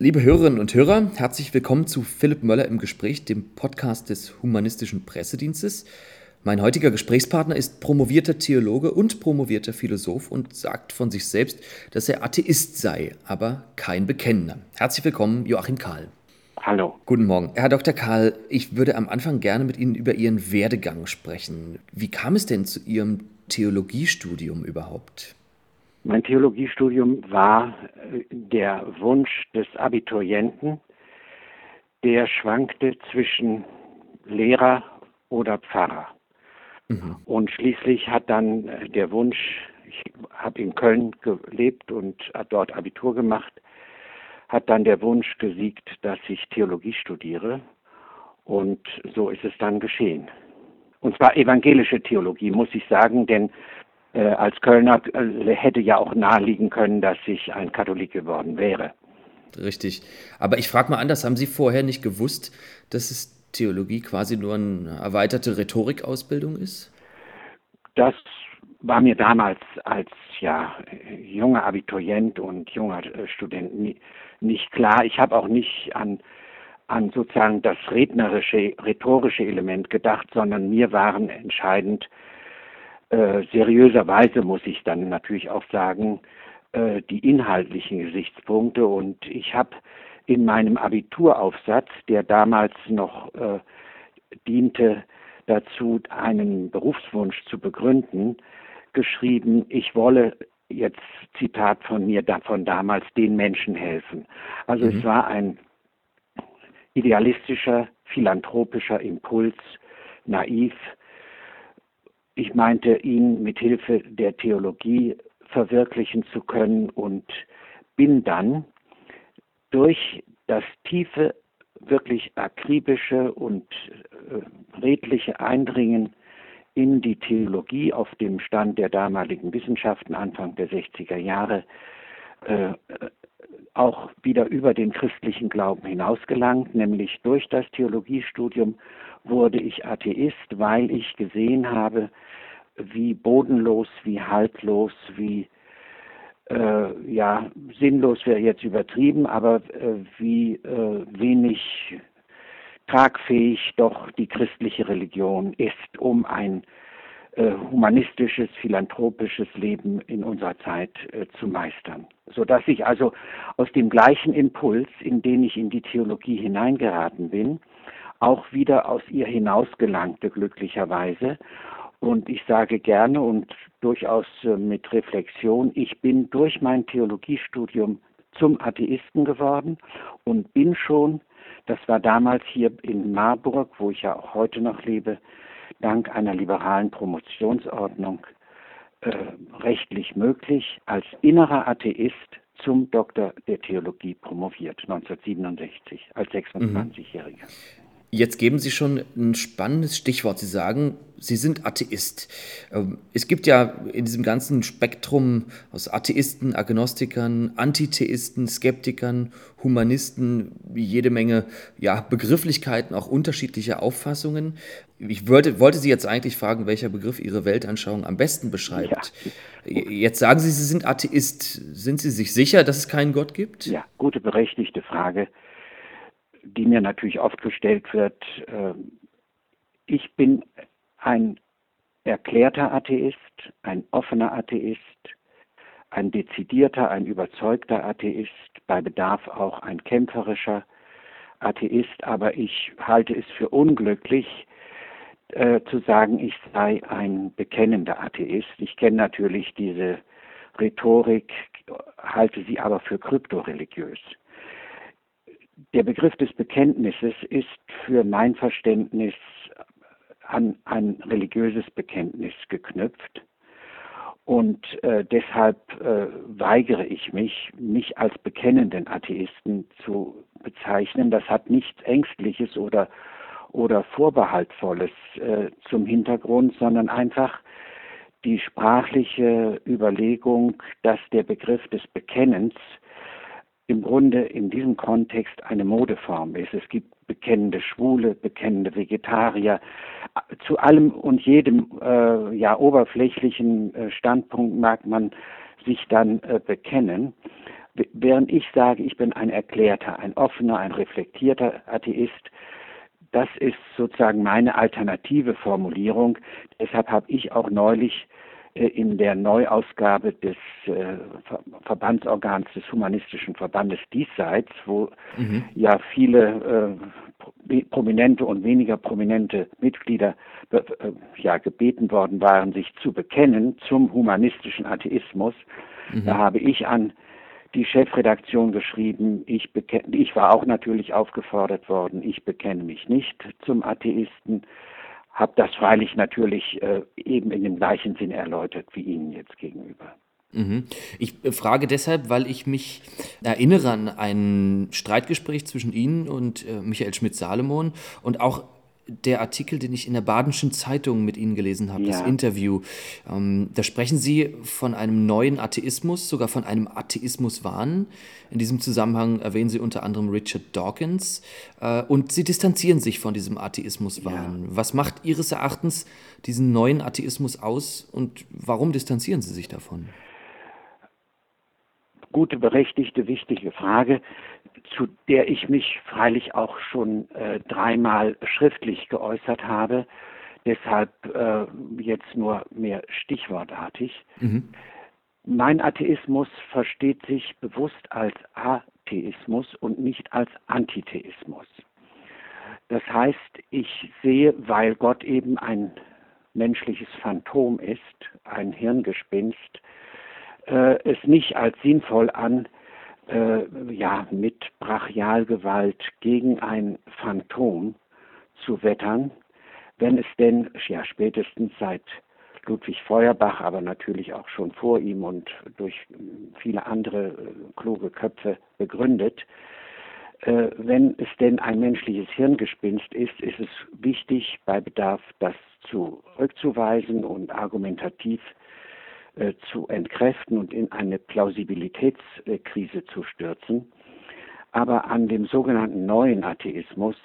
Liebe Hörerinnen und Hörer, herzlich willkommen zu Philipp Möller im Gespräch, dem Podcast des Humanistischen Pressedienstes. Mein heutiger Gesprächspartner ist promovierter Theologe und promovierter Philosoph und sagt von sich selbst, dass er Atheist sei, aber kein Bekennender. Herzlich willkommen, Joachim Kahl. Hallo. Guten Morgen. Herr Dr. Kahl, ich würde am Anfang gerne mit Ihnen über Ihren Werdegang sprechen. Wie kam es denn zu Ihrem Theologiestudium überhaupt? Mein Theologiestudium war äh, der Wunsch des Abiturienten, der schwankte zwischen Lehrer oder Pfarrer. Mhm. Und schließlich hat dann äh, der Wunsch, ich habe in Köln gelebt und dort Abitur gemacht, hat dann der Wunsch gesiegt, dass ich Theologie studiere. Und so ist es dann geschehen. Und zwar evangelische Theologie, muss ich sagen, denn als Kölner äh, hätte ja auch naheliegen können, dass ich ein Katholik geworden wäre. Richtig. Aber ich frage mal anders, haben Sie vorher nicht gewusst, dass es Theologie quasi nur eine erweiterte Rhetorikausbildung ist? Das war mir damals als ja junger Abiturient und junger äh, Student nie, nicht klar. Ich habe auch nicht an an sozusagen das rednerische, rhetorische Element gedacht, sondern mir waren entscheidend äh, seriöserweise muss ich dann natürlich auch sagen, äh, die inhaltlichen Gesichtspunkte. Und ich habe in meinem Abituraufsatz, der damals noch äh, diente dazu, einen Berufswunsch zu begründen, geschrieben, ich wolle jetzt Zitat von mir von damals den Menschen helfen. Also mhm. es war ein idealistischer, philanthropischer Impuls, naiv, ich meinte, ihn mit Hilfe der Theologie verwirklichen zu können und bin dann durch das tiefe, wirklich akribische und äh, redliche Eindringen in die Theologie auf dem Stand der damaligen Wissenschaften Anfang der 60er Jahre äh, auch wieder über den christlichen Glauben hinausgelangt, nämlich durch das Theologiestudium wurde ich Atheist, weil ich gesehen habe, wie bodenlos, wie haltlos, wie äh, ja sinnlos wäre jetzt übertrieben, aber äh, wie äh, wenig tragfähig doch die christliche Religion ist, um ein humanistisches, philanthropisches Leben in unserer Zeit äh, zu meistern. Sodass ich also aus dem gleichen Impuls, in den ich in die Theologie hineingeraten bin, auch wieder aus ihr hinausgelangte, glücklicherweise. Und ich sage gerne und durchaus äh, mit Reflexion, ich bin durch mein Theologiestudium zum Atheisten geworden und bin schon, das war damals hier in Marburg, wo ich ja auch heute noch lebe, dank einer liberalen Promotionsordnung äh, rechtlich möglich, als innerer Atheist zum Doktor der Theologie promoviert, 1967, als 26-Jähriger. Mhm. Jetzt geben Sie schon ein spannendes Stichwort. Sie sagen, Sie sind Atheist. Ähm, es gibt ja in diesem ganzen Spektrum aus Atheisten, Agnostikern, Antitheisten, Skeptikern, Humanisten jede Menge ja, Begrifflichkeiten, auch unterschiedliche Auffassungen. Ich wollte, wollte Sie jetzt eigentlich fragen, welcher Begriff Ihre Weltanschauung am besten beschreibt. Ja. Jetzt sagen Sie, Sie sind Atheist. Sind Sie sich sicher, dass es keinen Gott gibt? Ja, gute, berechtigte Frage die mir natürlich oft gestellt wird. Ähm, ich bin ein erklärter Atheist, ein offener Atheist, ein dezidierter, ein überzeugter Atheist, bei Bedarf auch ein kämpferischer Atheist, aber ich halte es für unglücklich, äh, zu sagen, ich sei ein bekennender Atheist. Ich kenne natürlich diese Rhetorik, halte sie aber für kryptoreligiös der Begriff des Bekenntnisses ist für mein Verständnis an ein religiöses Bekenntnis geknüpft. Und äh, deshalb äh, weigere ich mich, mich als bekennenden Atheisten zu bezeichnen. Das hat nichts Ängstliches oder, oder Vorbehaltvolles äh, zum Hintergrund, sondern einfach die sprachliche Überlegung, dass der Begriff des Bekennens im Grunde in diesem Kontext eine Modeform ist. Es gibt bekennende Schwule, bekennende Vegetarier. Zu allem und jedem äh, ja oberflächlichen äh, Standpunkt mag man sich dann äh, bekennen. während ich sage, ich bin ein erklärter, ein offener, ein reflektierter Atheist, das ist sozusagen meine alternative Formulierung. Deshalb habe ich auch neulich in der Neuausgabe des äh, Verbandsorgans des Humanistischen Verbandes Diesseits, wo mhm. ja viele äh, prominente und weniger prominente Mitglieder äh, ja gebeten worden waren, sich zu bekennen zum humanistischen Atheismus. Mhm. Da habe ich an die Chefredaktion geschrieben, ich, ich war auch natürlich aufgefordert worden, ich bekenne mich nicht zum Atheisten, habe das freilich natürlich äh, eben in dem gleichen Sinn erläutert wie Ihnen jetzt gegenüber. Mhm. Ich frage deshalb, weil ich mich erinnere an ein Streitgespräch zwischen Ihnen und äh, Michael Schmidt-Salomon und auch der Artikel, den ich in der Badenschen Zeitung mit Ihnen gelesen habe, ja. das Interview. Ähm, da sprechen Sie von einem neuen Atheismus, sogar von einem Atheismuswahn. In diesem Zusammenhang erwähnen Sie unter anderem Richard Dawkins äh, und Sie distanzieren sich von diesem Atheismuswahn. Ja. Was macht Ihres Erachtens diesen neuen Atheismus aus und warum distanzieren Sie sich davon? Gute, berechtigte, wichtige Frage zu der ich mich freilich auch schon äh, dreimal schriftlich geäußert habe, deshalb äh, jetzt nur mehr stichwortartig. Mhm. Mein Atheismus versteht sich bewusst als Atheismus und nicht als Antitheismus. Das heißt, ich sehe, weil Gott eben ein menschliches Phantom ist, ein Hirngespinst, äh, es nicht als sinnvoll an, äh, ja, mit Brachialgewalt gegen ein Phantom zu wettern, wenn es denn ja spätestens seit Ludwig Feuerbach, aber natürlich auch schon vor ihm und durch viele andere äh, kluge Köpfe begründet, äh, wenn es denn ein menschliches Hirngespinst ist, ist es wichtig, bei Bedarf das zurückzuweisen und argumentativ äh, zu entkräften und in eine Plausibilitätskrise zu stürzen. Aber an dem sogenannten neuen Atheismus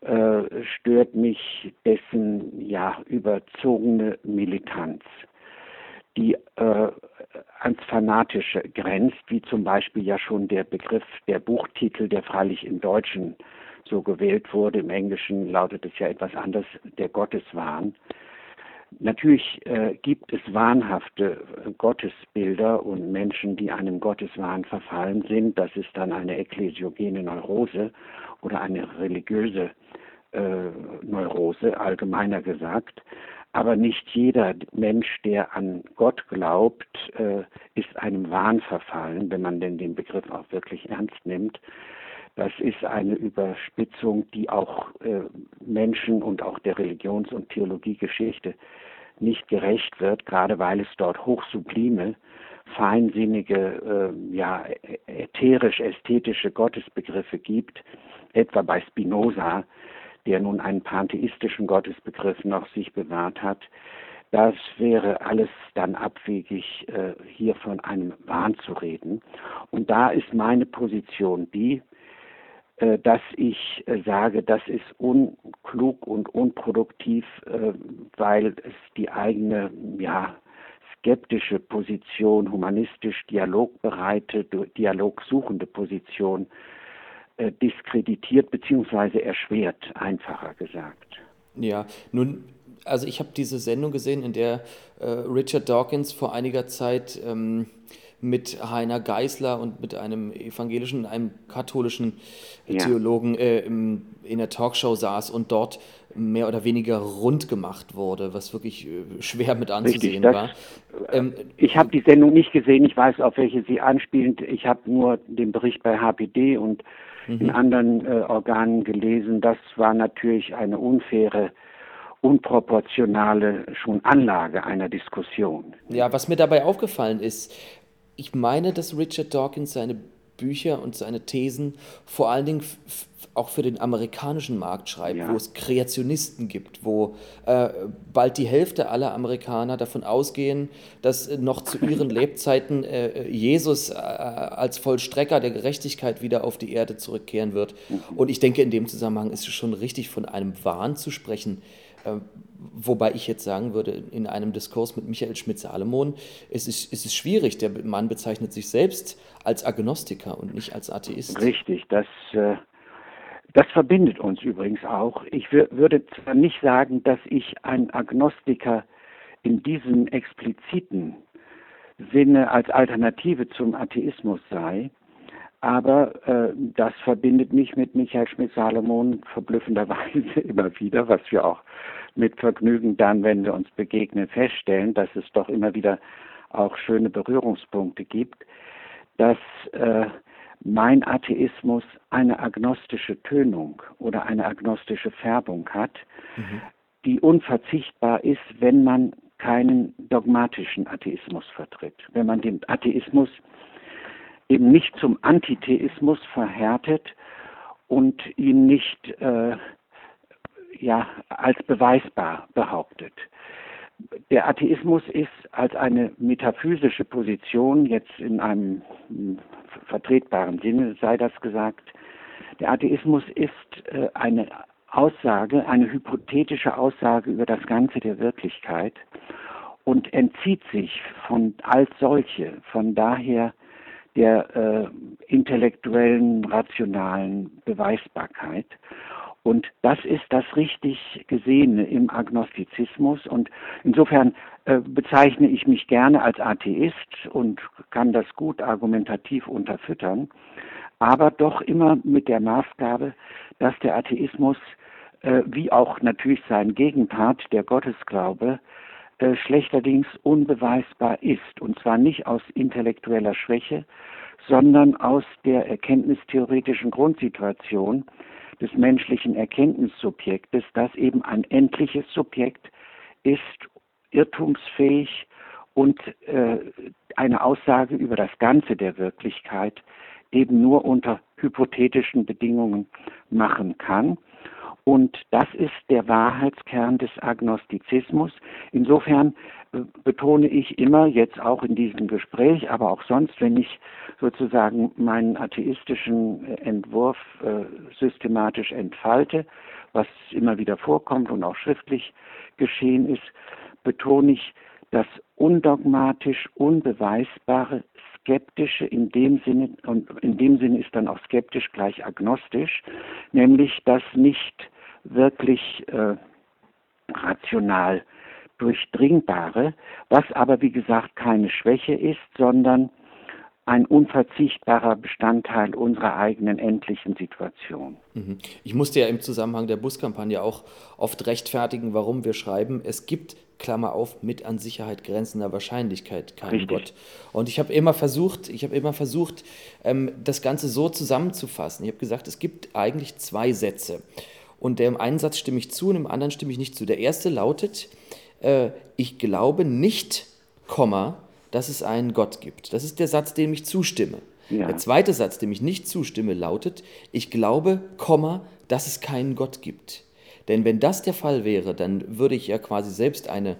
äh, stört mich dessen ja überzogene Militanz, die äh, ans Fanatische grenzt, wie zum Beispiel ja schon der Begriff, der Buchtitel, der freilich im Deutschen so gewählt wurde, im Englischen lautet es ja etwas anders, der Gotteswahn. Natürlich äh, gibt es wahnhafte Gottesbilder und Menschen, die einem Gotteswahn verfallen sind. Das ist dann eine ekklesiogene Neurose oder eine religiöse äh, Neurose, allgemeiner gesagt. Aber nicht jeder Mensch, der an Gott glaubt, äh, ist einem Wahn verfallen, wenn man denn den Begriff auch wirklich ernst nimmt. Das ist eine Überspitzung, die auch äh, Menschen und auch der Religions- und Theologiegeschichte nicht gerecht wird, gerade weil es dort hochsublime, feinsinnige, äh, ja, ätherisch-ästhetische Gottesbegriffe gibt, etwa bei Spinoza, der nun einen pantheistischen Gottesbegriff noch sich bewahrt hat. Das wäre alles dann abwegig, äh, hier von einem Wahn zu reden. Und da ist meine Position die, dass ich äh, sage, das ist unklug und unproduktiv, äh, weil es die eigene, ja, skeptische Position, humanistisch dialogbereite, dialogsuchende Position diskreditiert bzw. erschwert, einfacher gesagt. Ja, nun also ich habe diese Sendung gesehen, in der äh, Richard Dawkins vor einiger Zeit ähm, mit Heiner Geisler und mit einem evangelischen, einem katholischen ja. Theologen äh, im, in der Talkshow saß und dort mehr oder weniger rund gemacht wurde, was wirklich äh, schwer mit anzusehen Richtig, war. Ähm, ich habe die Sendung nicht gesehen, ich weiß, auf welche Sie anspielen. Ich habe nur den Bericht bei HPD und mhm. in anderen äh, Organen gelesen. Das war natürlich eine unfaire unproportionale schon Anlage einer Diskussion. Ja, was mir dabei aufgefallen ist, ich meine, dass Richard Dawkins seine Bücher und seine Thesen vor allen Dingen auch für den amerikanischen Markt schreibt, ja. wo es Kreationisten gibt, wo äh, bald die Hälfte aller Amerikaner davon ausgehen, dass noch zu ihren Lebzeiten äh, Jesus äh, als Vollstrecker der Gerechtigkeit wieder auf die Erde zurückkehren wird. Mhm. Und ich denke, in dem Zusammenhang ist es schon richtig, von einem Wahn zu sprechen. Äh, wobei ich jetzt sagen würde, in einem Diskurs mit Michael Schmidt-Salomon ist es, ist schwierig. Der Mann bezeichnet sich selbst als Agnostiker und nicht als Atheist. Richtig, das, äh, das verbindet uns übrigens auch. Ich würde zwar nicht sagen, dass ich ein Agnostiker in diesem expliziten Sinne als Alternative zum Atheismus sei, aber äh, das verbindet mich mit Michael Schmidt-Salomon verblüffenderweise immer wieder, was wir auch mit Vergnügen dann, wenn wir uns begegnen, feststellen, dass es doch immer wieder auch schöne Berührungspunkte gibt, dass äh, mein Atheismus eine agnostische Tönung oder eine agnostische Färbung hat, mhm. die unverzichtbar ist, wenn man keinen dogmatischen Atheismus vertritt. Wenn man den Atheismus eben nicht zum Antitheismus verhärtet und ihn nicht äh, ja, als beweisbar behauptet. Der Atheismus ist als eine metaphysische Position, jetzt in einem vertretbaren Sinne sei das gesagt, der Atheismus ist äh, eine Aussage, eine hypothetische Aussage über das Ganze der Wirklichkeit und entzieht sich von als solche, von daher der äh, intellektuellen, rationalen Beweisbarkeit. Und das ist das richtig Gesehene im Agnostizismus. Und insofern äh, bezeichne ich mich gerne als Atheist und kann das gut argumentativ unterfüttern, aber doch immer mit der Maßgabe, dass der Atheismus, äh, wie auch natürlich sein Gegenpart, der Gottesglaube, äh, schlechterdings unbeweisbar ist. Und zwar nicht aus intellektueller Schwäche, sondern aus der erkenntnistheoretischen Grundsituation des menschlichen Erkenntnissubjektes, das eben ein endliches Subjekt ist, irrtumsfähig und äh, eine Aussage über das Ganze der Wirklichkeit eben nur unter hypothetischen Bedingungen machen kann. Und das ist der Wahrheitskern des Agnostizismus. Insofern äh, betone ich immer, jetzt auch in diesem Gespräch, aber auch sonst, wenn ich sozusagen meinen atheistischen äh, Entwurf äh, systematisch entfalte, was immer wieder vorkommt und auch schriftlich geschehen ist, betone ich das undogmatisch unbeweisbare skeptische in dem Sinne und in dem Sinne ist dann auch skeptisch gleich agnostisch, nämlich dass nicht wirklich äh, rational durchdringbare, was aber wie gesagt keine Schwäche ist, sondern ein unverzichtbarer Bestandteil unserer eigenen endlichen Situation. Mhm. Ich musste ja im Zusammenhang der Buskampagne auch oft rechtfertigen, warum wir schreiben, es gibt, Klammer auf, mit an Sicherheit grenzender Wahrscheinlichkeit keinen Richtig. Gott. Und ich habe immer versucht, ich habe immer versucht, ähm, das Ganze so zusammenzufassen. Ich habe gesagt, es gibt eigentlich zwei Sätze. Und dem einen Satz stimme ich zu und dem anderen stimme ich nicht zu. Der erste lautet, äh, ich glaube nicht, Komma, dass es einen Gott gibt. Das ist der Satz, dem ich zustimme. Ja. Der zweite Satz, dem ich nicht zustimme, lautet, ich glaube, Komma, dass es keinen Gott gibt. Denn wenn das der Fall wäre, dann würde ich ja quasi selbst eine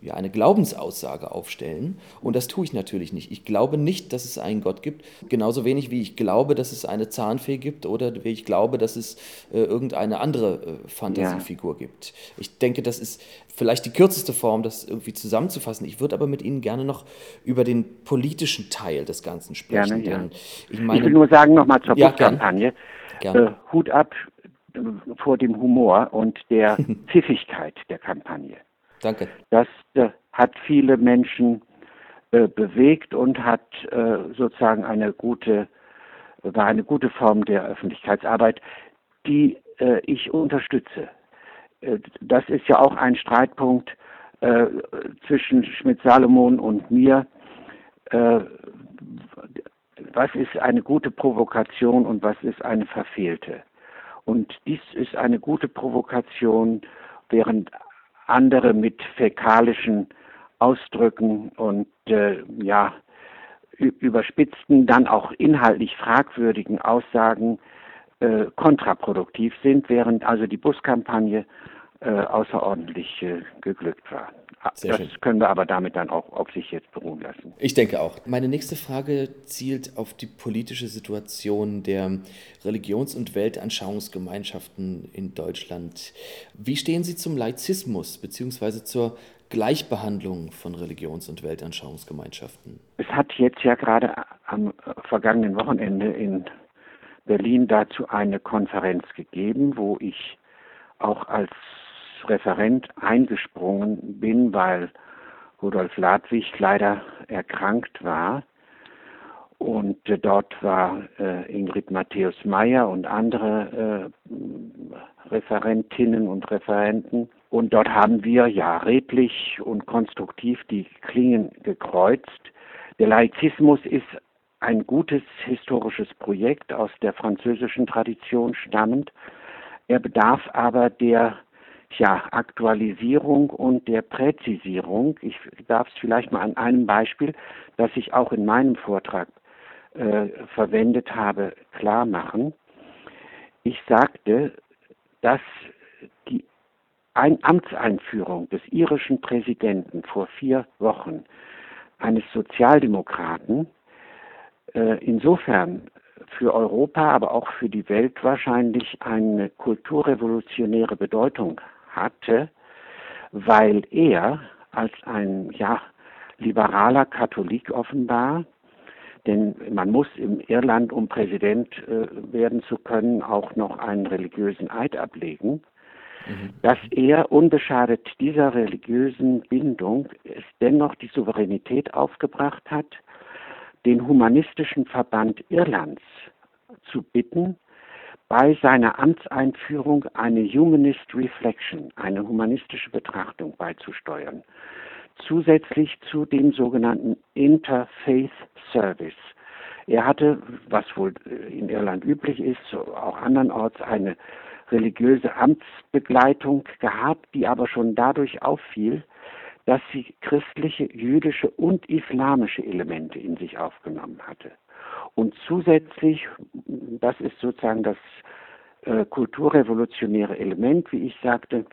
ja, eine Glaubensaussage aufstellen. Und das tue ich natürlich nicht. Ich glaube nicht, dass es einen Gott gibt. Genauso wenig wie ich glaube, dass es eine Zahnfee gibt oder wie ich glaube, dass es äh, irgendeine andere äh, Fantasiefigur ja. gibt. Ich denke, das ist vielleicht die kürzeste Form, das irgendwie zusammenzufassen. Ich würde aber mit Ihnen gerne noch über den politischen Teil des Ganzen sprechen. Gerne, ja. ich, meine, ich, will nur sagen, nochmal zur ja, Buchkampagne. Äh, Hut ab äh, vor dem Humor und der Pfiffigkeit der Kampagne. Danke. Das äh, hat viele Menschen äh, bewegt und hat äh, sozusagen eine gute, war eine gute Form der Öffentlichkeitsarbeit, die ich unterstütze. Das ist ja auch ein Streitpunkt zwischen Schmidt-Salomon und mir. was ist eine gute Provokation und was ist eine verfehlte? Und dies ist eine gute Provokation, während andere mit fäkalischen Ausdrücken und äh, ja überspitzten, dann auch inhaltlich fragwürdigen Aussagen äh, kontraproduktiv sind, während also die Buskampagne äh, außerordentlich äh, geglückt war. Sehr das schön. können wir aber damit dann auch auf sich jetzt beruhen lassen. Ich denke auch. Meine nächste Frage zielt auf die politische Situation der Religions- und Weltanschauungsgemeinschaften in Deutschland. Wie stehen Sie zum Laizismus bzw. zur Gleichbehandlung von Religions- und Weltanschauungsgemeinschaften? Es hat jetzt ja gerade am vergangenen Wochenende in Berlin dazu eine Konferenz gegeben, wo ich auch als Referent eingesprungen bin, weil Rudolf Ladwig leider erkrankt war. Und äh, dort war äh, Ingrid Matthäus Meyer und andere äh, Referentinnen und Referenten. Und dort haben wir ja redlich und konstruktiv die Klingen gekreuzt. Der Laizismus ist ein gutes historisches Projekt aus der französischen Tradition stammend. Er bedarf aber der ja, Aktualisierung und der Präzisierung. Ich darf es vielleicht mal an einem Beispiel, das ich auch in meinem Vortrag äh, verwendet habe, klar machen. Ich sagte, dass die Ein Amtseinführung des irischen Präsidenten vor vier Wochen eines Sozialdemokraten äh, insofern für Europa, aber auch für die Welt wahrscheinlich eine kulturrevolutionäre Bedeutung hatte, weil er als ein ja, liberaler Katholik offenbar, denn man muss im Irland, um Präsident äh, werden zu können, auch noch einen religiösen Eid ablegen, mhm. dass er unbeschadet dieser religiösen Bindung es dennoch die Souveränität aufgebracht hat, den Humanistischen Verband Irlands zu bitten, bei seiner Amtseinführung eine Humanist Reflection, eine humanistische Betrachtung beizusteuern, zusätzlich zu dem sogenannten Interfaith Service. Er hatte, was wohl in Irland üblich ist, auch andernorts eine religiöse Amtsbegleitung gehabt, die aber schon dadurch auffiel, dass sie christliche, jüdische und islamische Elemente in sich aufgenommen hatte. Und zusätzlich, das ist sozusagen das äh, kulturrevolutionäre Element, wie ich sagte,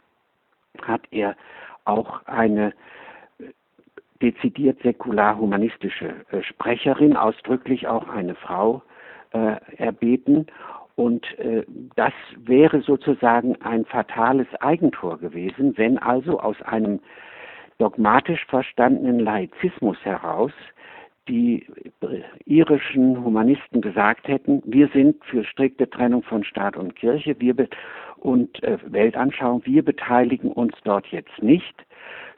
hat er auch eine äh, dezidiert säkular-humanistische äh, Sprecherin, ausdrücklich auch eine Frau, äh, erbeten. Und äh, das wäre sozusagen ein fatales Eigentor gewesen, wenn also aus einem dogmatisch verstandenen Laizismus heraus die irischen Humanisten gesagt hätten, wir sind für strikte Trennung von Staat und Kirche wir und äh, Weltanschauung, wir beteiligen uns dort jetzt nicht,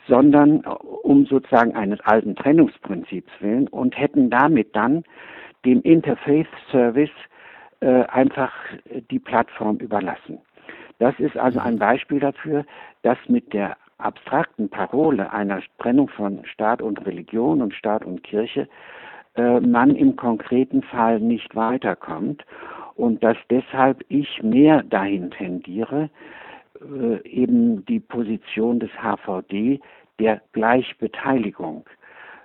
sondern äh, um sozusagen eines alten Trennungsprinzips willen und hätten damit dann dem Interfaith Service äh, einfach die Plattform überlassen. Das ist also ein Beispiel dafür, dass mit der abstrakten Parole einer Trennung von Staat und Religion und Staat und Kirche äh, man im konkreten Fall nicht weiterkommt und dass deshalb ich mehr dahin tendiere, äh, eben die Position des HVD der Gleichbeteiligung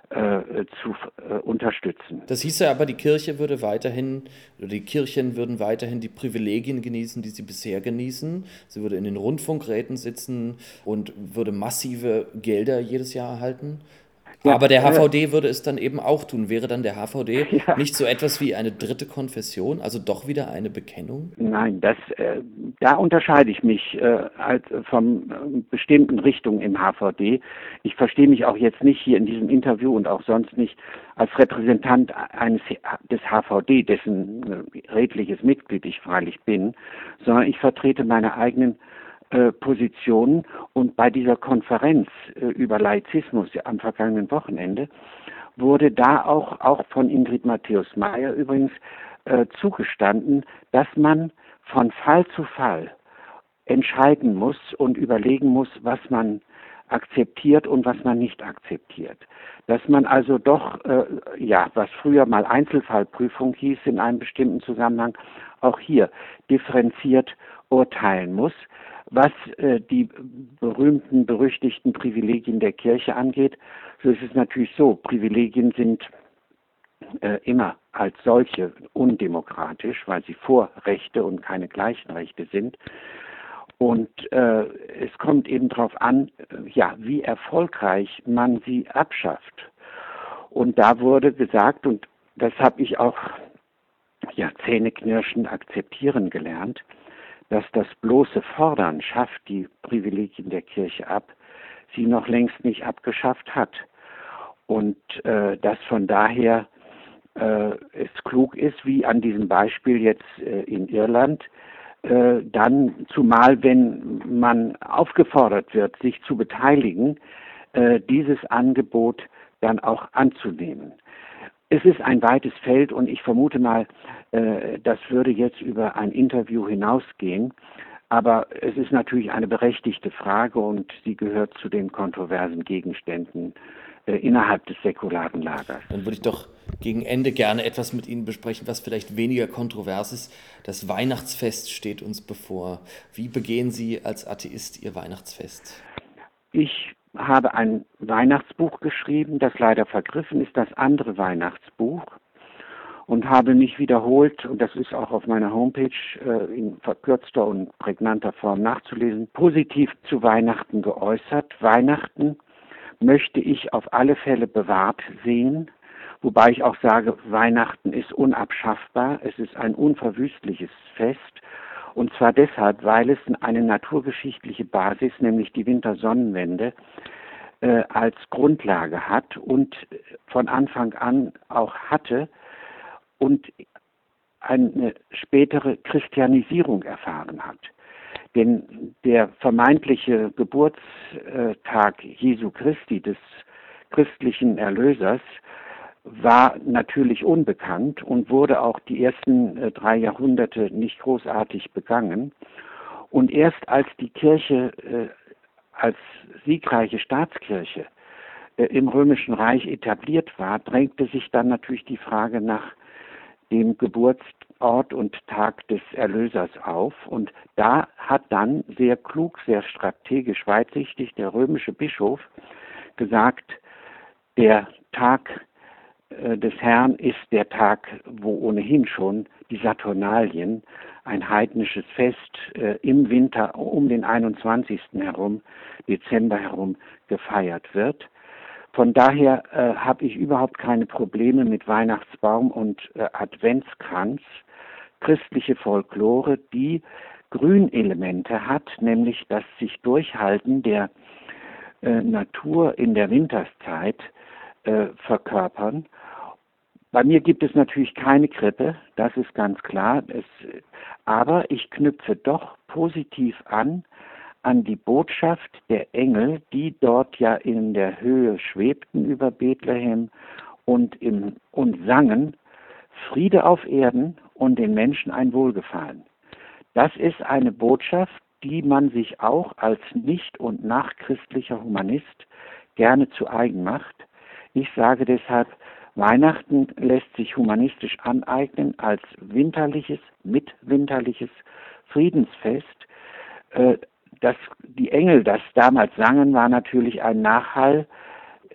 äh, zu äh, unterstützen. Das hieße aber, die Kirche würde weiterhin, oder die Kirchen würden weiterhin die Privilegien genießen, die sie bisher genießen. Sie würde in den Rundfunkräten sitzen und würde massive Gelder jedes Jahr erhalten. Ja, Aber der HVD würde es dann eben auch tun. Wäre dann der HVD ja. nicht so etwas wie eine dritte Konfession, also doch wieder eine Bekennung? Nein, das, äh, da unterscheide ich mich äh, als, von äh, bestimmten Richtungen im HVD. Ich verstehe mich auch jetzt nicht hier in diesem Interview und auch sonst nicht als Repräsentant eines des HVD, dessen äh, redliches Mitglied ich freilich bin, sondern ich vertrete meine eigenen äh, Positionen. Und bei dieser Konferenz äh, über Laizismus am vergangenen Wochenende wurde da auch, auch von Ingrid Matthäus Meyer übrigens äh, zugestanden, dass man von Fall zu Fall entscheiden muss und überlegen muss, was man akzeptiert und was man nicht akzeptiert. Dass man also doch, äh, ja, was früher mal Einzelfallprüfung hieß in einem bestimmten Zusammenhang, auch hier differenziert urteilen muss. Was äh, die berühmten, berüchtigten Privilegien der Kirche angeht, so ist es natürlich so, Privilegien sind äh, immer als solche undemokratisch, weil sie Vorrechte und keine gleichen Rechte sind. Und äh, es kommt eben darauf an, ja, wie erfolgreich man sie abschafft. Und da wurde gesagt, und das habe ich auch ja, zähneknirschend akzeptieren gelernt, dass das bloße Fordern schafft die Privilegien der Kirche ab, sie noch längst nicht abgeschafft hat. Und äh, dass von daher äh, es klug ist, wie an diesem Beispiel jetzt äh, in Irland, äh, dann, zumal wenn man aufgefordert wird, sich zu beteiligen, äh, dieses Angebot dann auch anzunehmen. Es ist ein weites Feld und ich vermute mal, äh, das würde jetzt über ein Interview hinausgehen. Aber es ist natürlich eine berechtigte Frage und sie gehört zu den kontroversen Gegenständen äh, innerhalb des säkularen Lagers. Dann würde ich doch gegen Ende gerne etwas mit Ihnen besprechen, was vielleicht weniger kontrovers ist. Das Weihnachtsfest steht uns bevor. Wie begehen Sie als Atheist Ihr Weihnachtsfest? Ich habe ein Weihnachtsbuch geschrieben, das leider vergriffen ist, das andere Weihnachtsbuch und habe mich wiederholt, und das ist auch auf meiner Homepage äh, in verkürzter und prägnanter Form nachzulesen, positiv zu Weihnachten geäußert. Weihnachten möchte ich auf alle Fälle bewahrt sehen, wobei ich auch sage, Weihnachten ist unabschaffbar, es ist ein unverwüstliches Fest und zwar deshalb, weil es eine naturgeschichtliche Basis, nämlich die Wintersonnenwende, äh, als Grundlage hat und von Anfang an auch hatte und eine spätere Christianisierung erfahren hat. Denn der vermeintliche Geburtstag Jesu Christi, des christlichen Erlösers, war natürlich unbekannt und wurde auch die ersten äh, drei Jahrhunderte nicht großartig begangen. Und erst als die Kirche äh, als siegreiche Staatskirche äh, im Römischen Reich etabliert war, drängte sich dann natürlich die Frage nach dem Geburtsort und Tag des Erlösers auf. Und da hat dann sehr klug, sehr strategisch, weitsichtig der römische Bischof gesagt, der Tag des Herrn ist der Tag, wo ohnehin schon die Saturnalien, ein heidnisches Fest äh, im Winter um den 21. herum, Dezember herum gefeiert wird. Von daher äh, habe ich überhaupt keine Probleme mit Weihnachtsbaum und äh, Adventskranz. Christliche Folklore, die Grünelemente hat, nämlich das sich Durchhalten der äh, Natur in der Winterszeit äh, verkörpern bei mir gibt es natürlich keine Krippe, das ist ganz klar. Es, aber ich knüpfe doch positiv an an die Botschaft der Engel, die dort ja in der Höhe schwebten über Bethlehem und, im, und sangen Friede auf Erden und den Menschen ein Wohlgefallen. Das ist eine Botschaft, die man sich auch als nicht- und nachchristlicher Humanist gerne zu eigen macht. Ich sage deshalb, Weihnachten lässt sich humanistisch aneignen als winterliches, mitwinterliches Friedensfest. Äh, das, die Engel, das damals sangen, war natürlich ein Nachhall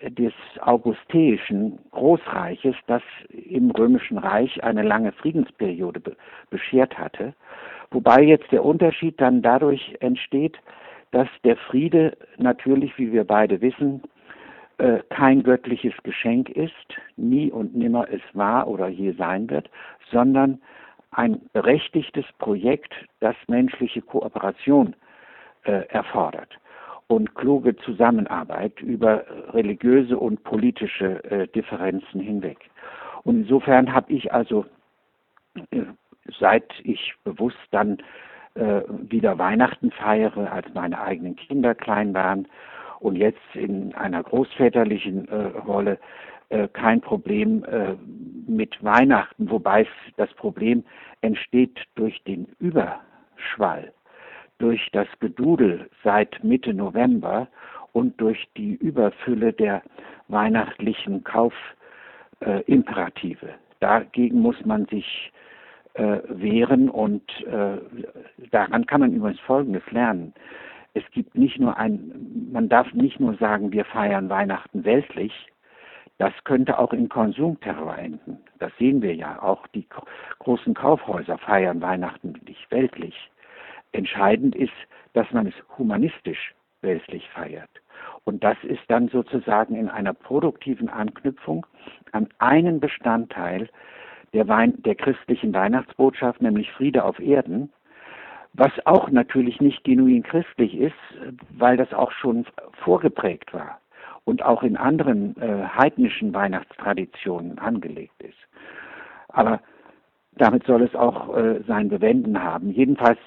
des augusteischen Großreiches, das im Römischen Reich eine lange Friedensperiode be beschert hatte. Wobei jetzt der Unterschied dann dadurch entsteht, dass der Friede natürlich, wie wir beide wissen, äh, kein göttliches Geschenk ist, nie und nimmer es war oder je sein wird, sondern ein berechtigtes Projekt, das menschliche Kooperation äh, erfordert und kluge Zusammenarbeit über religiöse und politische äh, Differenzen hinweg. Und insofern habe ich also, äh, seit ich bewusst dann äh, wieder Weihnachten feiere, als meine eigenen Kinder klein waren, und jetzt in einer großväterlichen äh, Rolle äh, kein Problem äh, mit Weihnachten, wobei das Problem entsteht durch den Überschwall, durch das Gedudel seit Mitte November und durch die Überfülle der weihnachtlichen Kaufimperative. Dagegen muss man sich äh, wehren und äh, daran kann man übrigens Folgendes lernen es gibt nicht nur ein, man darf nicht nur sagen, wir feiern Weihnachten weltlich, das könnte auch in Konsumterror enden. Das sehen wir ja. Auch die großen Kaufhäuser feiern Weihnachten nicht weltlich. Entscheidend ist, dass man es humanistisch weltlich feiert. Und das ist dann sozusagen in einer produktiven Anknüpfung an einen Bestandteil der, Wein der christlichen Weihnachtsbotschaft, nämlich Friede auf Erden, was auch natürlich nicht genuin christlich ist, weil das auch schon vorgeprägt war und auch in anderen äh, heidnischen Weihnachtstraditionen angelegt ist. Aber damit soll es auch äh, sein Bewenden haben. Jedenfalls,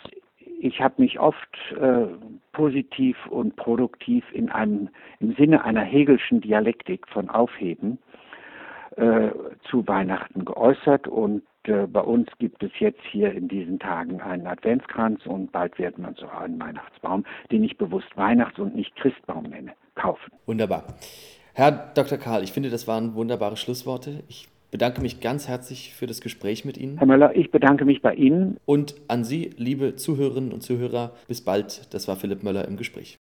ich habe mich oft äh, positiv und produktiv in einem im Sinne einer Hegelschen Dialektik von Aufheben äh, zu Weihnachten geäußert und äh, bei uns gibt es jetzt hier in diesen Tagen einen Adventskranz und bald wird man so einen Weihnachtsbaum, den ich bewusst Weihnachts- und nicht Christbaum nenne, kaufen. Wunderbar. Herr Dr. Karl, ich finde, das waren wunderbare Schlussworte. Ich bedanke mich ganz herzlich für das Gespräch mit Ihnen. Herr Möller, ich bedanke mich bei Ihnen. Und an Sie, liebe Zuhörerinnen und Zuhörer, bis bald. Das war Philipp Möller im Gespräch.